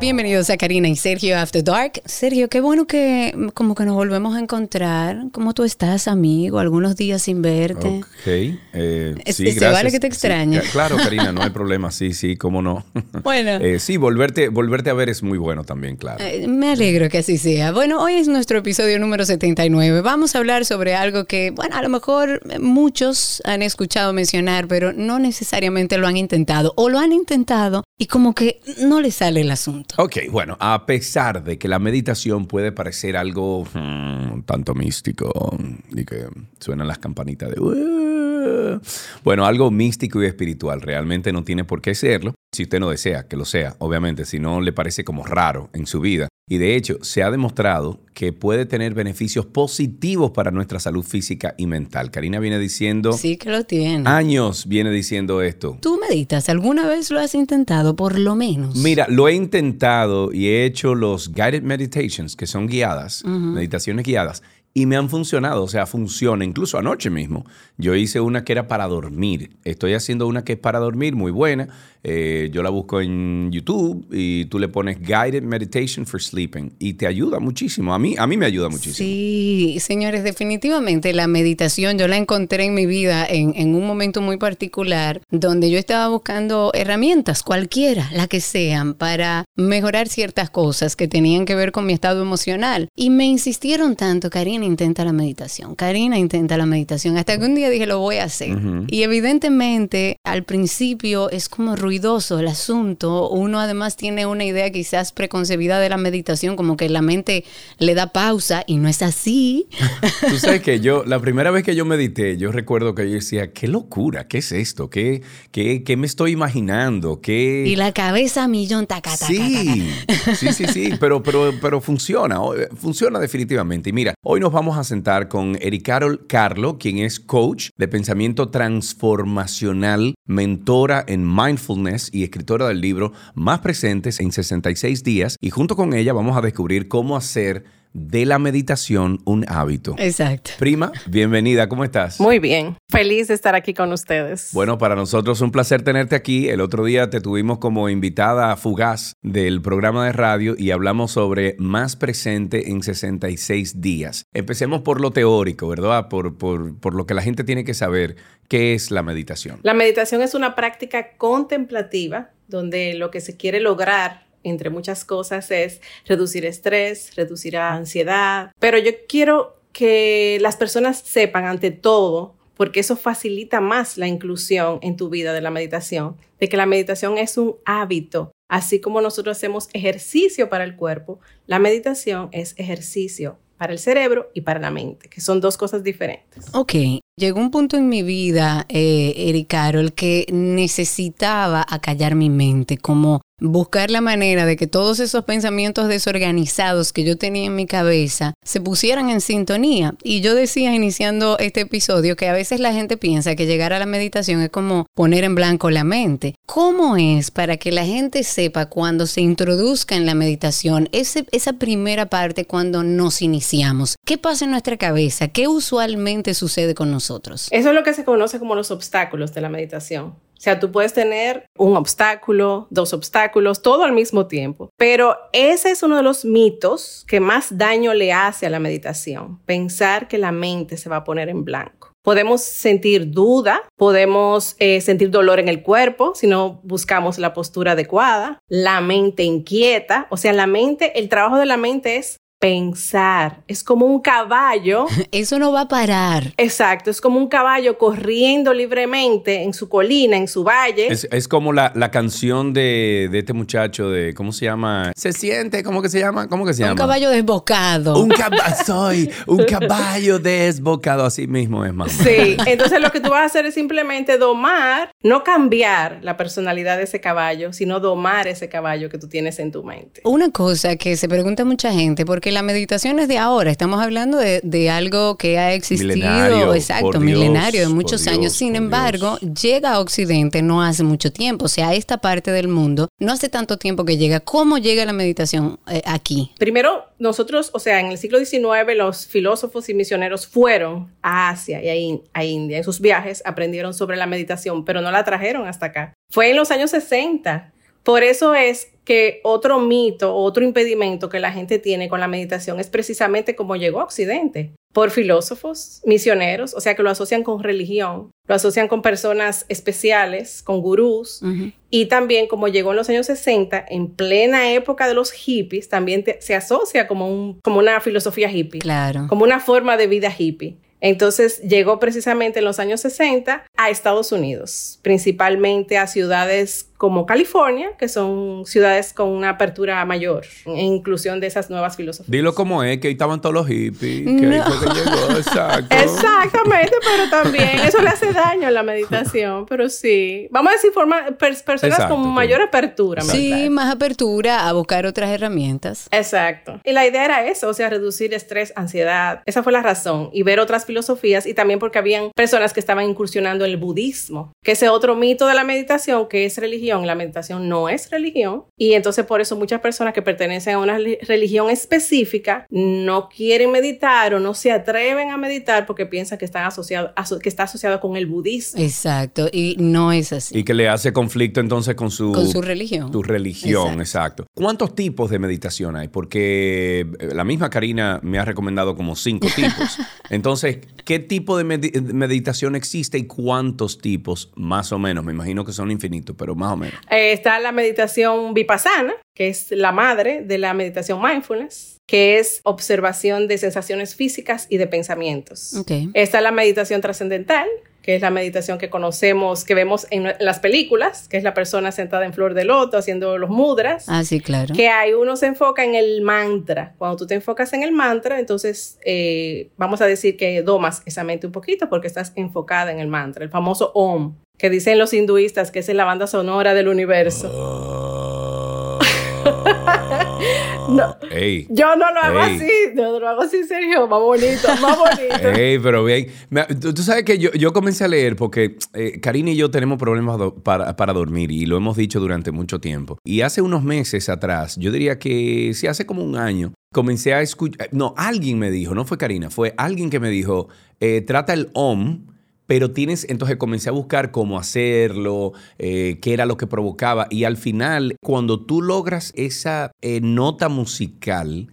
Bienvenidos a Karina y Sergio After Dark. Sergio, qué bueno que como que nos volvemos a encontrar. ¿Cómo tú estás, amigo? Algunos días sin verte. Ok. Eh, sí, este, gracias. vale que te extrañe. Sí, claro, Karina, no hay problema. Sí, sí, cómo no. Bueno. Eh, sí, volverte, volverte a ver es muy bueno también, claro. Eh, me alegro que así sea. Bueno, hoy es nuestro episodio número 79. Vamos a hablar sobre algo que, bueno, a lo mejor muchos han escuchado mencionar, pero no necesariamente lo han intentado. O lo han intentado y como que no le sale el asunto. Ok, bueno, a pesar de que la meditación puede parecer algo hmm, tanto místico y que suenan las campanitas de... "Uh", bueno, algo místico y espiritual, realmente no tiene por qué serlo. Si usted no desea que lo sea, obviamente, si no le parece como raro en su vida. Y de hecho, se ha demostrado que puede tener beneficios positivos para nuestra salud física y mental. Karina viene diciendo... Sí que lo tiene. Años viene diciendo esto. ¿Tú meditas? ¿Alguna vez lo has intentado, por lo menos? Mira, lo he intentado y he hecho los guided meditations, que son guiadas, meditaciones guiadas, y me han funcionado, o sea, funciona. Incluso anoche mismo, yo hice una que era para dormir. Estoy haciendo una que es para dormir, muy buena. Eh, yo la busco en YouTube y tú le pones Guided Meditation for Sleeping y te ayuda muchísimo. A mí, a mí me ayuda muchísimo. Sí, señores, definitivamente la meditación yo la encontré en mi vida en, en, un momento muy particular donde yo estaba buscando herramientas, cualquiera, la que sean, para mejorar ciertas cosas que tenían que ver con mi estado emocional. Y me insistieron tanto, Karina, intenta la meditación, Karina, intenta la meditación, hasta que un día dije, lo voy a hacer. Y evidentemente, al principio es como ruidoso el asunto. Uno además tiene una idea quizás preconcebida de la meditación, como que la mente le da pausa y no es así. Tú sabes que yo, la primera vez que yo medité, yo recuerdo que yo decía, qué locura, ¿qué es esto? ¿Qué, qué, qué me estoy imaginando? ¿Qué... Y la cabeza a millón, taca, taca, Sí, sí, sí, sí, pero, pero, pero funciona, funciona definitivamente. Y mira, hoy nos vamos a sentar con Ericarol Carlo, quien es coach de pensamiento transformacional, mentora en mindfulness y escritora del libro Más presentes en 66 días. Y junto con ella vamos a descubrir cómo hacer de la meditación un hábito. Exacto. Prima, bienvenida, ¿cómo estás? Muy bien, feliz de estar aquí con ustedes. Bueno, para nosotros es un placer tenerte aquí. El otro día te tuvimos como invitada fugaz del programa de radio y hablamos sobre más presente en 66 días. Empecemos por lo teórico, ¿verdad? Por, por, por lo que la gente tiene que saber. ¿Qué es la meditación? La meditación es una práctica contemplativa donde lo que se quiere lograr entre muchas cosas, es reducir estrés, reducir ansiedad. Pero yo quiero que las personas sepan ante todo, porque eso facilita más la inclusión en tu vida de la meditación, de que la meditación es un hábito. Así como nosotros hacemos ejercicio para el cuerpo, la meditación es ejercicio para el cerebro y para la mente, que son dos cosas diferentes. Ok, llegó un punto en mi vida, eh, Eric Carol, que necesitaba acallar mi mente, como buscar la manera de que todos esos pensamientos desorganizados que yo tenía en mi cabeza se pusieran en sintonía. Y yo decía iniciando este episodio que a veces la gente piensa que llegar a la meditación es como poner en blanco la mente. ¿Cómo es para que la gente sepa cuando se introduzca en la meditación ese, esa primera parte cuando nos iniciamos? ¿Qué pasa en nuestra cabeza? ¿Qué usualmente sucede con nosotros? Eso es lo que se conoce como los obstáculos de la meditación. O sea, tú puedes tener un obstáculo, dos obstáculos, todo al mismo tiempo. Pero ese es uno de los mitos que más daño le hace a la meditación, pensar que la mente se va a poner en blanco. Podemos sentir duda, podemos eh, sentir dolor en el cuerpo si no buscamos la postura adecuada, la mente inquieta, o sea, la mente, el trabajo de la mente es pensar. Es como un caballo. Eso no va a parar. Exacto, es como un caballo corriendo libremente en su colina, en su valle. Es, es como la, la canción de, de, este muchacho de, ¿cómo se llama? Se siente, ¿cómo que se llama? ¿Cómo que se llama? Un caballo desbocado. Un caballo, soy un caballo desbocado, así mismo es, mamá. Sí, entonces lo que tú vas a hacer es simplemente domar, no cambiar la personalidad de ese caballo, sino domar ese caballo que tú tienes en tu mente. Una cosa que se pregunta mucha gente, porque la meditación es de ahora, estamos hablando de, de algo que ha existido, Milenario, exacto, milenario, de muchos años. Dios, Sin embargo, llega a Occidente no hace mucho tiempo, o sea, a esta parte del mundo no hace tanto tiempo que llega. ¿Cómo llega la meditación eh, aquí? Primero, nosotros, o sea, en el siglo XIX, los filósofos y misioneros fueron a Asia y a, In- a India. En sus viajes aprendieron sobre la meditación, pero no no la trajeron hasta acá. Fue en los años 60. Por eso es que otro mito, otro impedimento que la gente tiene con la meditación es precisamente cómo llegó a Occidente, por filósofos, misioneros, o sea que lo asocian con religión, lo asocian con personas especiales, con gurús, y también como llegó en los años 60, en plena época de los hippies, también se asocia como, un, como una filosofía hippie, claro. como una forma de vida hippie. Entonces llegó precisamente en los años 60 a Estados Unidos, principalmente a ciudades como California, que son ciudades con una apertura mayor en inclusión de esas nuevas filosofías. Dilo como es, que ahí estaban todos los hippies, que ahí fue que llegó, exacto. Exactamente, pero también eso le hace daño a la meditación, pero sí. Vamos a decir forma, personas Exacto, con mayor apertura. Sí, más apertura a buscar otras herramientas. Exacto. Y la idea era eso, o sea, reducir estrés, ansiedad. Esa fue la razón. Y ver otras filosofías y también porque habían personas que estaban incursionando en el budismo, que ese otro mito de la meditación que es religión. La meditación no es religión. Y entonces por eso muchas personas que pertenecen a una li- religión específica no quieren meditar o no se atreven a meditar porque piensan que, están asociado, aso- que está asociado con el budismo. Exacto, y no es así. Y que le hace conflicto entonces con su, Con su religión. Tu religión, exacto. ¿Cuántos tipos de meditación hay? Porque eh, la misma Karina me ha recomendado como cinco tipos. Entonces, ¿qué tipo de de meditación existe y cuántos tipos? Más o menos. Me imagino que son infinitos, pero más o menos. Eh, está la meditación vipassana, que es la madre de la meditación mindfulness, que es observación de sensaciones físicas y de pensamientos. Ok. Está la meditación trascendental, que es la meditación que conocemos, que vemos en las películas, que es la persona sentada en flor de loto haciendo los mudras. Ah, sí, claro. Que ahí uno se enfoca en el mantra. Cuando tú te enfocas en el mantra, entonces eh, vamos a decir que domas esa mente un poquito porque estás enfocada en el mantra, el famoso OM, que dicen los hinduistas que es la banda sonora del universo. no. Ey. Yo no lo hago Ey. así, yo no lo hago así, Sergio, más bonito, más bonito. Ey, pero bien. Tú, tú sabes que yo, yo comencé a leer porque eh, Karina y yo tenemos problemas do- para, para dormir y lo hemos dicho durante mucho tiempo. Y hace unos meses atrás, yo diría que sí, hace como un año, comencé a escuchar. No, alguien me dijo, no fue Karina, fue alguien que me dijo, eh, trata el OM. Pero tienes, entonces comencé a buscar cómo hacerlo, eh, qué era lo que provocaba. Y al final, cuando tú logras esa eh, nota musical,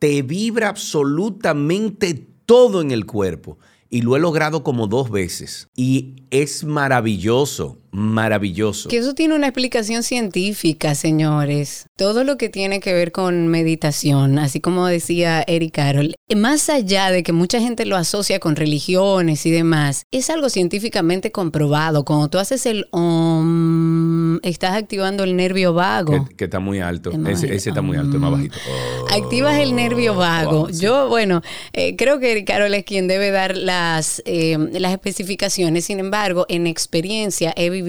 te vibra absolutamente todo en el cuerpo. Y lo he logrado como dos veces. Y es maravilloso, maravilloso. Que eso tiene una explicación científica, señores. Todo lo que tiene que ver con meditación, así como decía Eric Carroll, más allá de que mucha gente lo asocia con religiones y demás, es algo científicamente comprobado. Cuando tú haces el om, estás activando el nervio vago. Que, que está muy alto. Ese, está muy alto, es más Mm. bajito. Oh, Activas el nervio vago. wow, sí. Yo, bueno, eh, creo que Eric Carroll es quien debe dar las, eh, las especificaciones. Sin embargo, en experiencia he vivido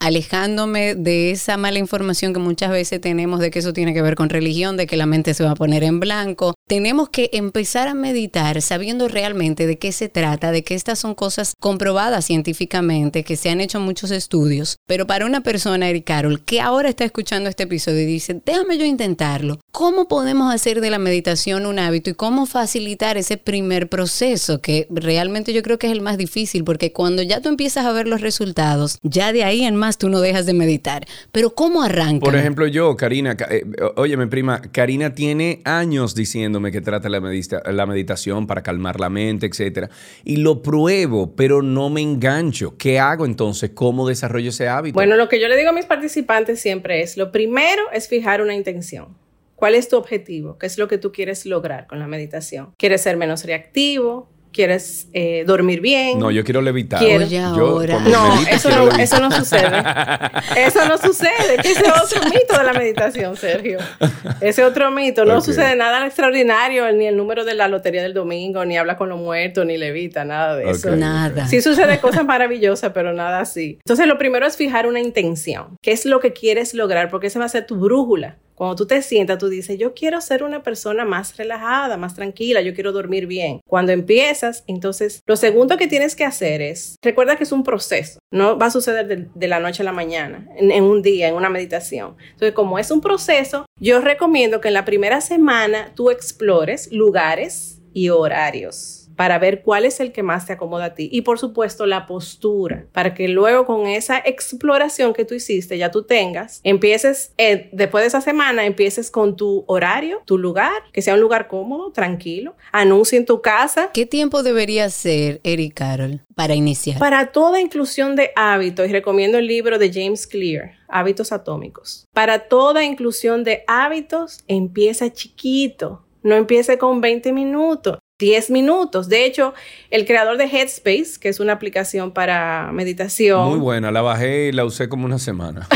alejándome de esa mala información que muchas veces tenemos de que eso tiene que ver con religión, de que la mente se va a poner en blanco. Tenemos que empezar a meditar sabiendo realmente de qué se trata, de que estas son cosas comprobadas científicamente, que se han hecho muchos estudios. Pero para una persona, Eric Carroll, que ahora está escuchando este episodio y dice, déjame yo intentarlo, ¿cómo podemos hacer de la meditación un hábito y cómo facilitar ese primer proceso que realmente yo creo que es el más difícil porque cuando ya tú empiezas a ver los resultados, ya de ahí en más tú no dejas de meditar. Pero ¿cómo arranca? Por ejemplo, yo, Karina, eh, oye, mi prima, Karina tiene años diciéndome que trata la, medita- la meditación para calmar la mente, etcétera. Y lo pruebo, pero no me engancho. ¿Qué hago entonces? ¿Cómo desarrollo ese hábito? Bueno, lo que yo le digo a mis participantes siempre es, lo primero es fijar una intención. ¿Cuál es tu objetivo? ¿Qué es lo que tú quieres lograr con la meditación? ¿Quieres ser menos reactivo? ¿Quieres eh, dormir bien? no, yo quiero levitar. Quiero- Oye, Yo, ahora. No, medito, eso no, levitar. eso no sucede. Eso no sucede. Ese es otro mito de la meditación, Sergio. Ese otro mito. No Ok. sucede nada extraordinario, ni el número de la lotería del domingo, ni habla con los muertos, ni levita, nada de eso. Ok. Nada. Sí sucede cosas maravillosas, pero nada así. Entonces, lo primero es fijar una intención. ¿Qué es lo que quieres lograr? Porque esa va a ser tu brújula. Cuando tú te sientas, tú dices, yo quiero ser una persona más relajada, más tranquila, yo quiero dormir bien. Cuando empiezas, entonces, lo segundo que tienes que hacer es, recuerda que es un proceso, no va a suceder de, la noche a la mañana, en, en un día, en una meditación. Entonces, como es un proceso, yo recomiendo que en la primera semana tú explores lugares y horarios para ver cuál es el que más te acomoda a ti. Y por supuesto la postura, para que luego con esa exploración que tú hiciste ya tú tengas, empieces, eh, después de esa semana, empieces con tu horario, tu lugar, que sea un lugar cómodo, tranquilo, anuncie en tu casa. ¿Qué tiempo debería ser, Eric Carol, para iniciar? Para toda inclusión de hábitos, y recomiendo el libro de James Clear, Hábitos Atómicos. Para toda inclusión de hábitos, empieza chiquito. No empiece con 20 minutos. 10 minutos. De hecho, el creador de Headspace, que es una aplicación para meditación. Muy buena, la bajé y la usé como una semana.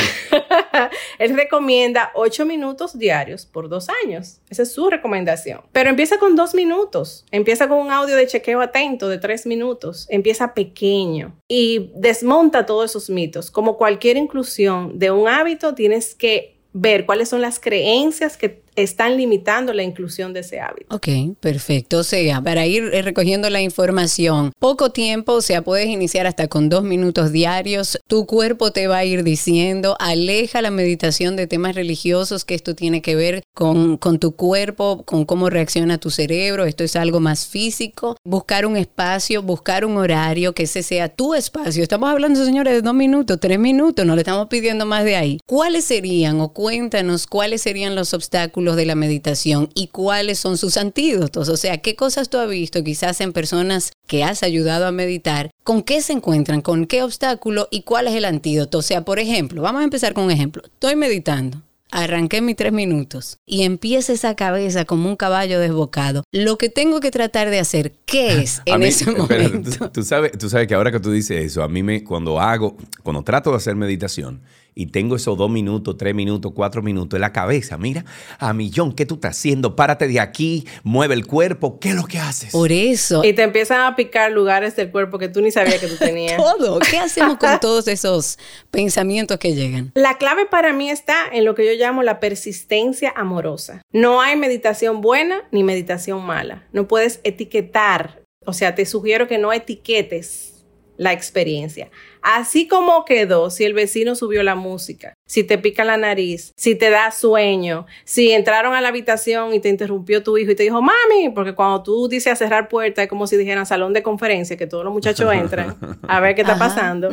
él recomienda 8 minutos diarios por dos años. Esa es su recomendación. Pero empieza con dos minutos. Empieza con un audio de chequeo atento de tres minutos. Empieza pequeño y desmonta todos esos mitos. Como cualquier inclusión de un hábito, tienes que ver cuáles son las creencias que están limitando la inclusión de ese hábito. Ok, perfecto. O sea, para ir eh, recogiendo la información, poco tiempo, o sea, puedes iniciar hasta con dos minutos diarios. Tu cuerpo te va a ir diciendo, aleja la meditación de temas religiosos, que esto tiene que ver con, tu cuerpo, con cómo reacciona tu cerebro. Esto es algo más físico. Buscar un espacio, buscar un horario, que ese sea tu espacio. Estamos hablando, señores, de dos minutos, tres minutos, no le estamos pidiendo más de ahí. ¿Cuáles serían, o cuéntanos, cuáles serían los obstáculos? de la meditación y cuáles son sus antídotos. O sea, ¿qué cosas tú has visto quizás en personas que has ayudado a meditar? ¿Con qué se encuentran? ¿Con qué obstáculo? ¿Y cuál es el antídoto? O sea, por ejemplo, vamos a empezar con un ejemplo. Estoy meditando. Arranqué mis tres minutos y empieza esa cabeza como un caballo desbocado. Lo que tengo que tratar de hacer, ¿qué es en ese momento? tú, sabes, tú sabes que ahora que tú dices eso, a mí me, cuando hago, cuando trato de hacer meditación, y tengo esos dos minutos, tres minutos, cuatro minutos en la cabeza. Mira, a millón, ¿qué tú estás haciendo? Párate de aquí, mueve el cuerpo. ¿Qué es lo que haces? Por eso. Y te empiezan a picar lugares del cuerpo que tú ni sabías que tú tenías. Todo. ¿Qué hacemos con todos esos pensamientos que llegan? La clave para mí está en lo que yo llamo la persistencia amorosa. No hay meditación buena ni meditación mala. No puedes etiquetar. O sea, te sugiero que no etiquetes la experiencia. Así como quedó, si el vecino subió la música, si te pica la nariz, si te da sueño, si entraron a la habitación y te interrumpió tu hijo y te dijo, mami, porque cuando tú dices a cerrar puerta es como si dijeran salón de conferencia, que todos los muchachos entran a ver qué está pasando.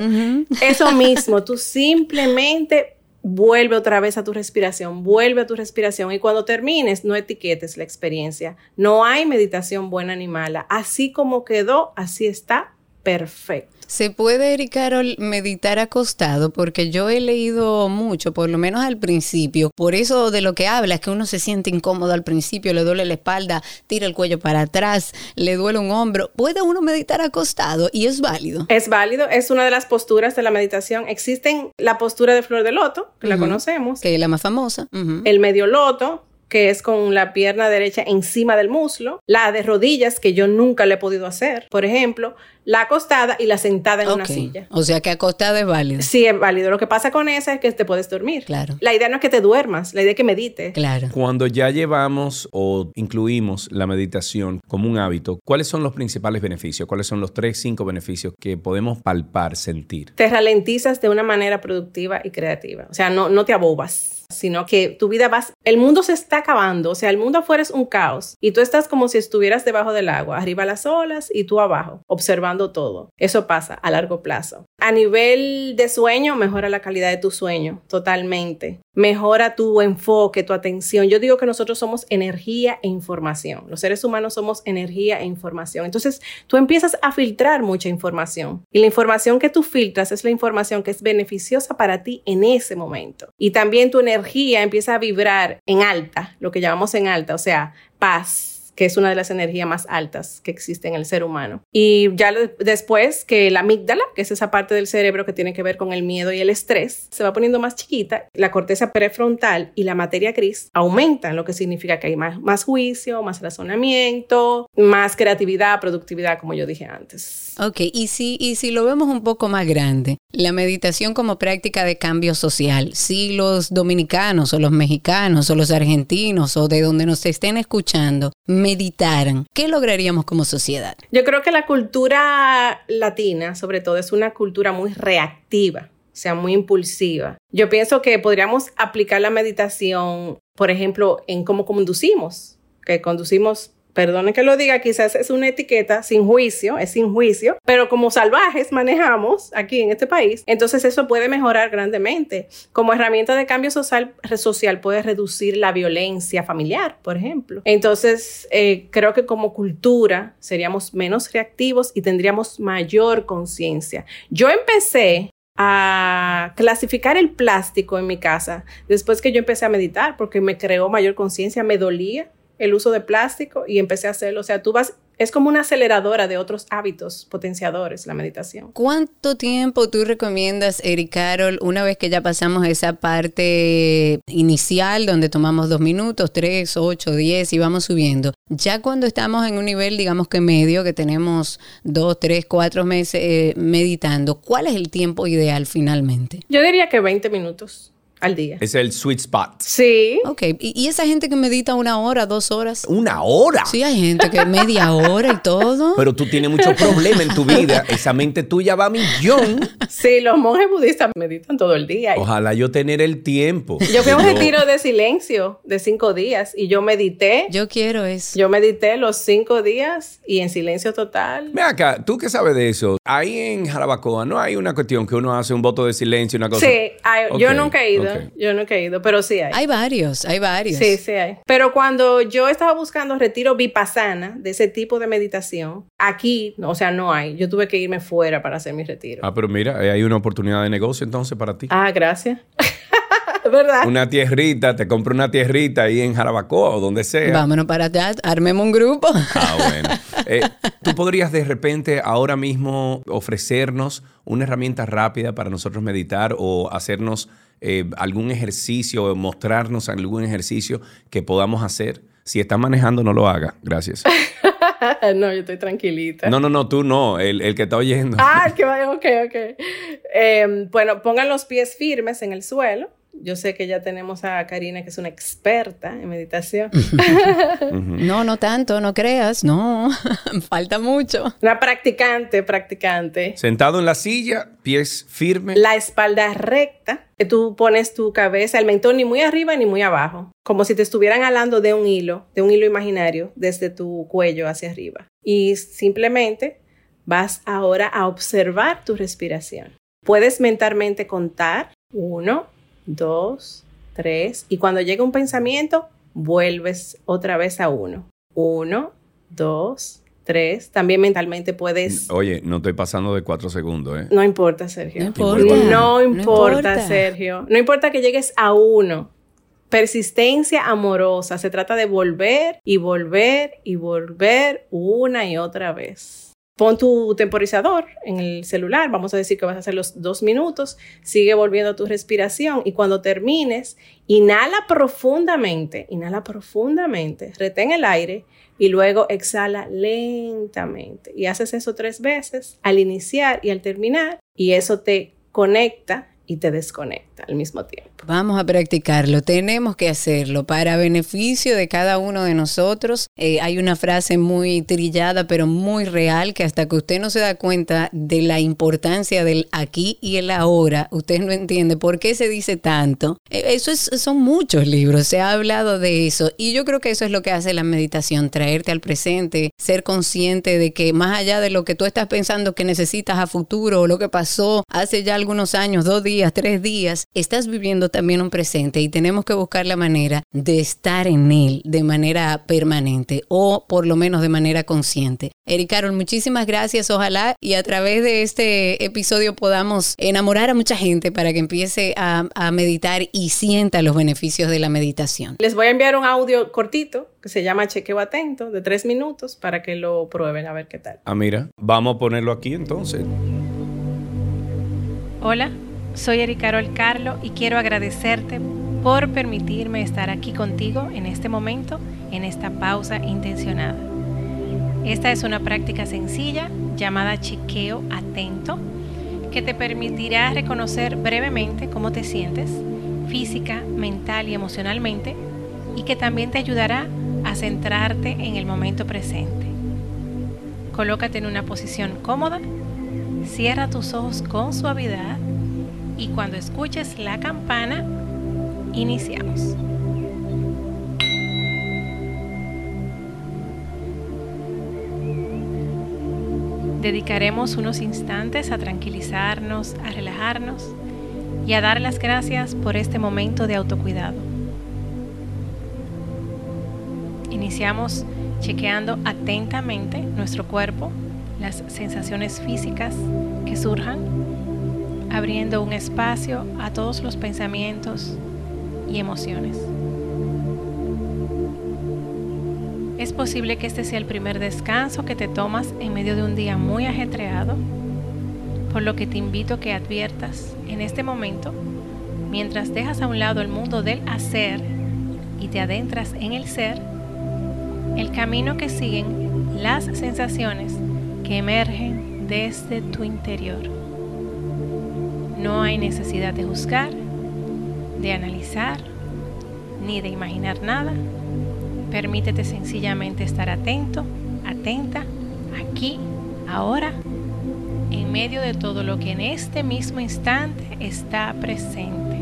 Eso mismo, tú simplemente vuelve otra vez a tu respiración, vuelve a tu respiración y cuando termines no etiquetes la experiencia. No hay meditación buena ni mala. Así como quedó, así está perfecto. ¿Se puede, Eric Carol, meditar acostado? Porque yo he leído mucho, por lo menos al principio. Por eso de lo que habla es que uno se siente incómodo al principio, le duele la espalda, tira el cuello para atrás, le duele un hombro. ¿Puede uno meditar acostado? Y es válido. Es válido, es una de las posturas de la meditación. Existen la postura de flor de loto, que la conocemos. Que es la más famosa. El medio loto, que es con la pierna derecha encima del muslo, la de rodillas, que yo nunca le he podido hacer, por ejemplo, la acostada y la sentada en una silla. O sea que acostada es válido. Sí, es válido. Lo que pasa con esa es que te puedes dormir. Claro. La idea no es que te duermas, la idea es que medites. Claro. Cuando ya llevamos o incluimos la meditación como un hábito, ¿cuáles son los principales beneficios? ¿Cuáles son los tres, cinco beneficios que podemos palpar, sentir? Te ralentizas de una manera productiva y creativa. O sea, no, no te abobas sino que tu vida va, el mundo se está acabando, o sea, el mundo afuera es un caos y tú estás como si estuvieras debajo del agua, arriba las olas y tú abajo, observando todo. Eso pasa a largo plazo. A nivel de sueño, mejora la calidad de tu sueño totalmente. Mejora tu enfoque, tu atención. Yo digo que nosotros somos energía e información. Los seres humanos somos energía e información. Entonces, tú empiezas a filtrar mucha información. Y la información que tú filtras es la información que es beneficiosa para ti en ese momento. Y también tu energía empieza a vibrar en alta, lo que llamamos en alta, o sea, paz que es una de las energías más altas que existe en el ser humano. Y ya después que la amígdala, que es esa parte del cerebro que tiene que ver con el miedo y el estrés, se va poniendo más chiquita, la corteza prefrontal y la materia gris aumentan, lo que significa que hay más, juicio, más razonamiento, más creatividad, productividad, como yo dije antes. Ok, y si, y si lo vemos un poco más grande, la meditación como práctica de cambio social, si los dominicanos o los mexicanos o los argentinos o de donde nos estén escuchando meditaran, ¿qué lograríamos como sociedad? Yo creo que la cultura latina, sobre todo, es una cultura muy reactiva, o sea, muy impulsiva. Yo pienso que podríamos aplicar la meditación, por ejemplo, en cómo conducimos, que conducimos perdone que lo diga, quizás es una etiqueta sin juicio, es sin juicio, pero como salvajes manejamos aquí en este país, entonces eso puede mejorar grandemente. Como herramienta de cambio social, social puede reducir la violencia familiar, por ejemplo. Entonces, eh, creo que como cultura seríamos menos reactivos y tendríamos mayor conciencia. Yo empecé a clasificar el plástico en mi casa después que yo empecé a meditar porque me creó mayor conciencia, me dolía el uso de plástico y empecé a hacerlo. O sea, tú vas, es como una aceleradora de otros hábitos potenciadores, la meditación. ¿Cuánto tiempo tú recomiendas, Eric Carol, una vez que ya pasamos esa parte inicial donde tomamos dos minutos, tres, ocho, diez y vamos subiendo? Ya cuando estamos en un nivel, digamos que medio, que tenemos dos, tres, cuatro meses eh, meditando, ¿cuál es el tiempo ideal finalmente? Yo diría que 20 minutos al día. Es el sweet spot. Sí. Ok, ¿Y, y esa gente que medita una hora, dos horas? ¿Una hora? Sí, hay gente que media hora y todo. Pero tú tienes muchos problemas en tu vida. Esa mente tuya va a millón. Sí, los monjes budistas meditan todo el día. Ojalá yo tener el tiempo. Yo fui a un retiro de silencio de cinco días y yo medité. Yo quiero eso. Yo medité los cinco días y en silencio total. Ve acá, tú qué sabes de eso. Ahí en Jarabacoa no hay una cuestión que uno hace un voto de silencio, una cosa. Sí, yo nunca he ido. Yo nunca he ido, pero sí hay. Hay varios, hay varios. Sí, sí hay. Pero cuando yo estaba buscando retiro vipassana de ese tipo de meditación, aquí, o sea, no hay. Yo tuve que irme fuera para hacer mi retiro. Ah, pero mira, ahí hay una oportunidad de negocio entonces para ti. Ah, gracias. ¿Verdad? Una tierrita, te compro una tierrita ahí en Jarabacoa o donde sea. Vámonos para allá, armemos un grupo. Ah, bueno. Eh, Tú podrías de repente ahora mismo ofrecernos una herramienta rápida para nosotros meditar o hacernos eh, algún ejercicio mostrarnos algún ejercicio que podamos hacer. Si estás manejando, no lo haga. Gracias. no, yo estoy tranquilita. No, no, no, tú no, el, el que está oyendo. Ah, que vaya, ok, ok. Eh, bueno, pongan los pies firmes en el suelo. Yo sé que ya tenemos a Karina, que es una experta en meditación. No, no tanto, no creas, no, falta mucho. Una practicante, practicante. Sentado en la silla, pies firmes. La espalda recta, que tú pones tu cabeza, el mentón ni muy arriba ni muy abajo, como si te estuvieran alando de un hilo, de un hilo imaginario, desde tu cuello hacia arriba. Y simplemente vas ahora a observar tu respiración. Puedes mentalmente contar uno, dos, tres, y cuando llega un pensamiento, vuelves otra vez a uno. Uno, dos, tres. También mentalmente puedes... Oye, no estoy pasando de cuatro segundos, ¿eh? No importa, Sergio. No importa. No, importa. Sergio. No importa que llegues a uno. Persistencia amorosa. Se trata de volver y volver y volver una y otra vez. Pon tu temporizador en el celular. Vamos a decir que vas a hacer los dos minutos. Sigue volviendo tu respiración y cuando termines, inhala profundamente. Inhala profundamente. Retén el aire y luego exhala lentamente. Y haces eso tres veces al iniciar y al terminar y eso te conecta y te desconecta al mismo tiempo. Vamos a practicarlo, tenemos que hacerlo para beneficio de cada uno de nosotros. Eh, hay una frase muy trillada, pero muy real, que hasta que usted no se da cuenta de la importancia del aquí y el ahora, usted no entiende por qué se dice tanto. Eh, eso es, son muchos libros, se ha hablado de eso y yo creo que eso es lo que hace la meditación, traerte al presente, ser consciente de que más allá de lo que tú estás pensando que necesitas a futuro o lo que pasó hace ya algunos años, dos días, tres días, estás viviendo también un presente y tenemos que buscar la manera de estar en él de manera permanente o por lo menos de manera consciente. Eric Carol, muchísimas gracias. Ojalá y a través de este episodio podamos enamorar a mucha gente para que empiece a, a meditar y sienta los beneficios de la meditación. Les voy a enviar un audio cortito que se llama Chequeo Atento de tres minutos para que lo prueben a ver qué tal. Ah, mira, vamos a ponerlo aquí entonces. Hola, soy Eri Carol Carlo y quiero agradecerte por permitirme estar aquí contigo en este momento, en esta pausa intencionada. Esta es una práctica sencilla llamada chequeo atento que te permitirá reconocer brevemente cómo te sientes física, mental y emocionalmente y que también te ayudará a centrarte en el momento presente. Colócate en una posición cómoda, cierra tus ojos con suavidad y cuando escuches la campana, iniciamos. Dedicaremos unos instantes a tranquilizarnos, a relajarnos y a dar las gracias por este momento de autocuidado. Iniciamos chequeando atentamente nuestro cuerpo, las sensaciones físicas que surjan abriendo un espacio a todos los pensamientos y emociones. Es posible que este sea el primer descanso que te tomas en medio de un día muy ajetreado, por lo que te invito a que adviertas en este momento, mientras dejas a un lado el mundo del hacer y te adentras en el ser, el camino que siguen las sensaciones que emergen desde tu interior. No hay necesidad de juzgar, de analizar, ni de imaginar nada Permítete sencillamente estar atento, atenta, aquí, ahora, en medio de todo lo que en este mismo instante está presente.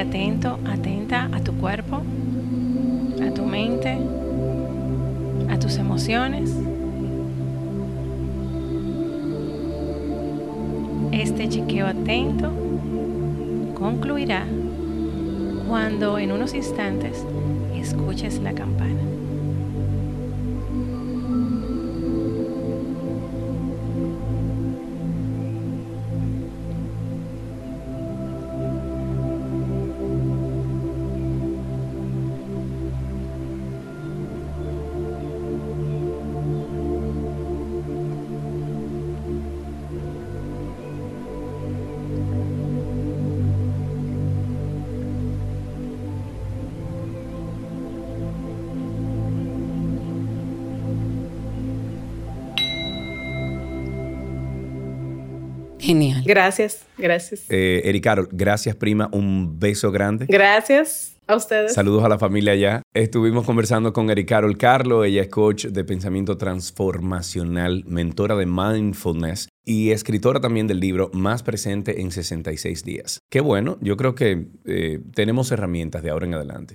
Atento, atenta a tu cuerpo, a tu mente, a tus emociones. Este chequeo atento concluirá cuando en unos instantes escuches la campana. Gracias, gracias. Eh, Ericaro, gracias prima, un beso grande. Gracias a ustedes. Saludos a la familia allá. Estuvimos conversando con Ericaro Carlo, ella es coach de pensamiento transformacional, mentora de mindfulness y escritora también del libro Más presente en 66 días. Qué bueno, yo creo que eh, tenemos herramientas de ahora en adelante.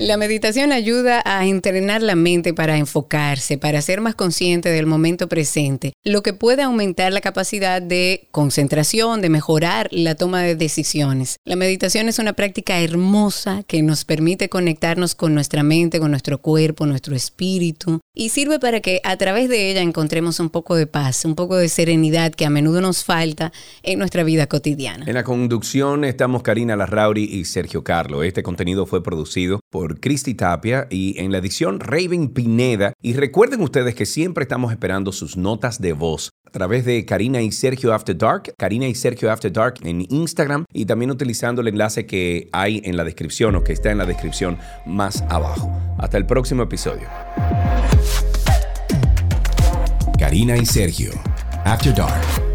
La meditación ayuda a entrenar la mente para enfocarse, para ser más consciente del momento presente, lo que puede aumentar la capacidad de concentración, de mejorar la toma de decisiones. La meditación es una práctica hermosa que nos permite conectarnos con nuestra mente, con nuestro cuerpo, nuestro espíritu y sirve para que a través de ella encontremos un poco de paz, un poco de serenidad que a menudo nos falta en nuestra vida cotidiana. En la conducción estamos Karina Larrauri y Sergio Carlo. Este contenido fue producido por Cristi Tapia y en la edición Raven Pineda. Y recuerden ustedes que siempre estamos esperando sus notas de voz a través de Karina y Sergio After Dark, Karina y Sergio After Dark en Instagram y también utilizando el enlace que hay en la descripción o que está en la descripción más abajo. Hasta el próximo episodio. Karina y Sergio, After Dark.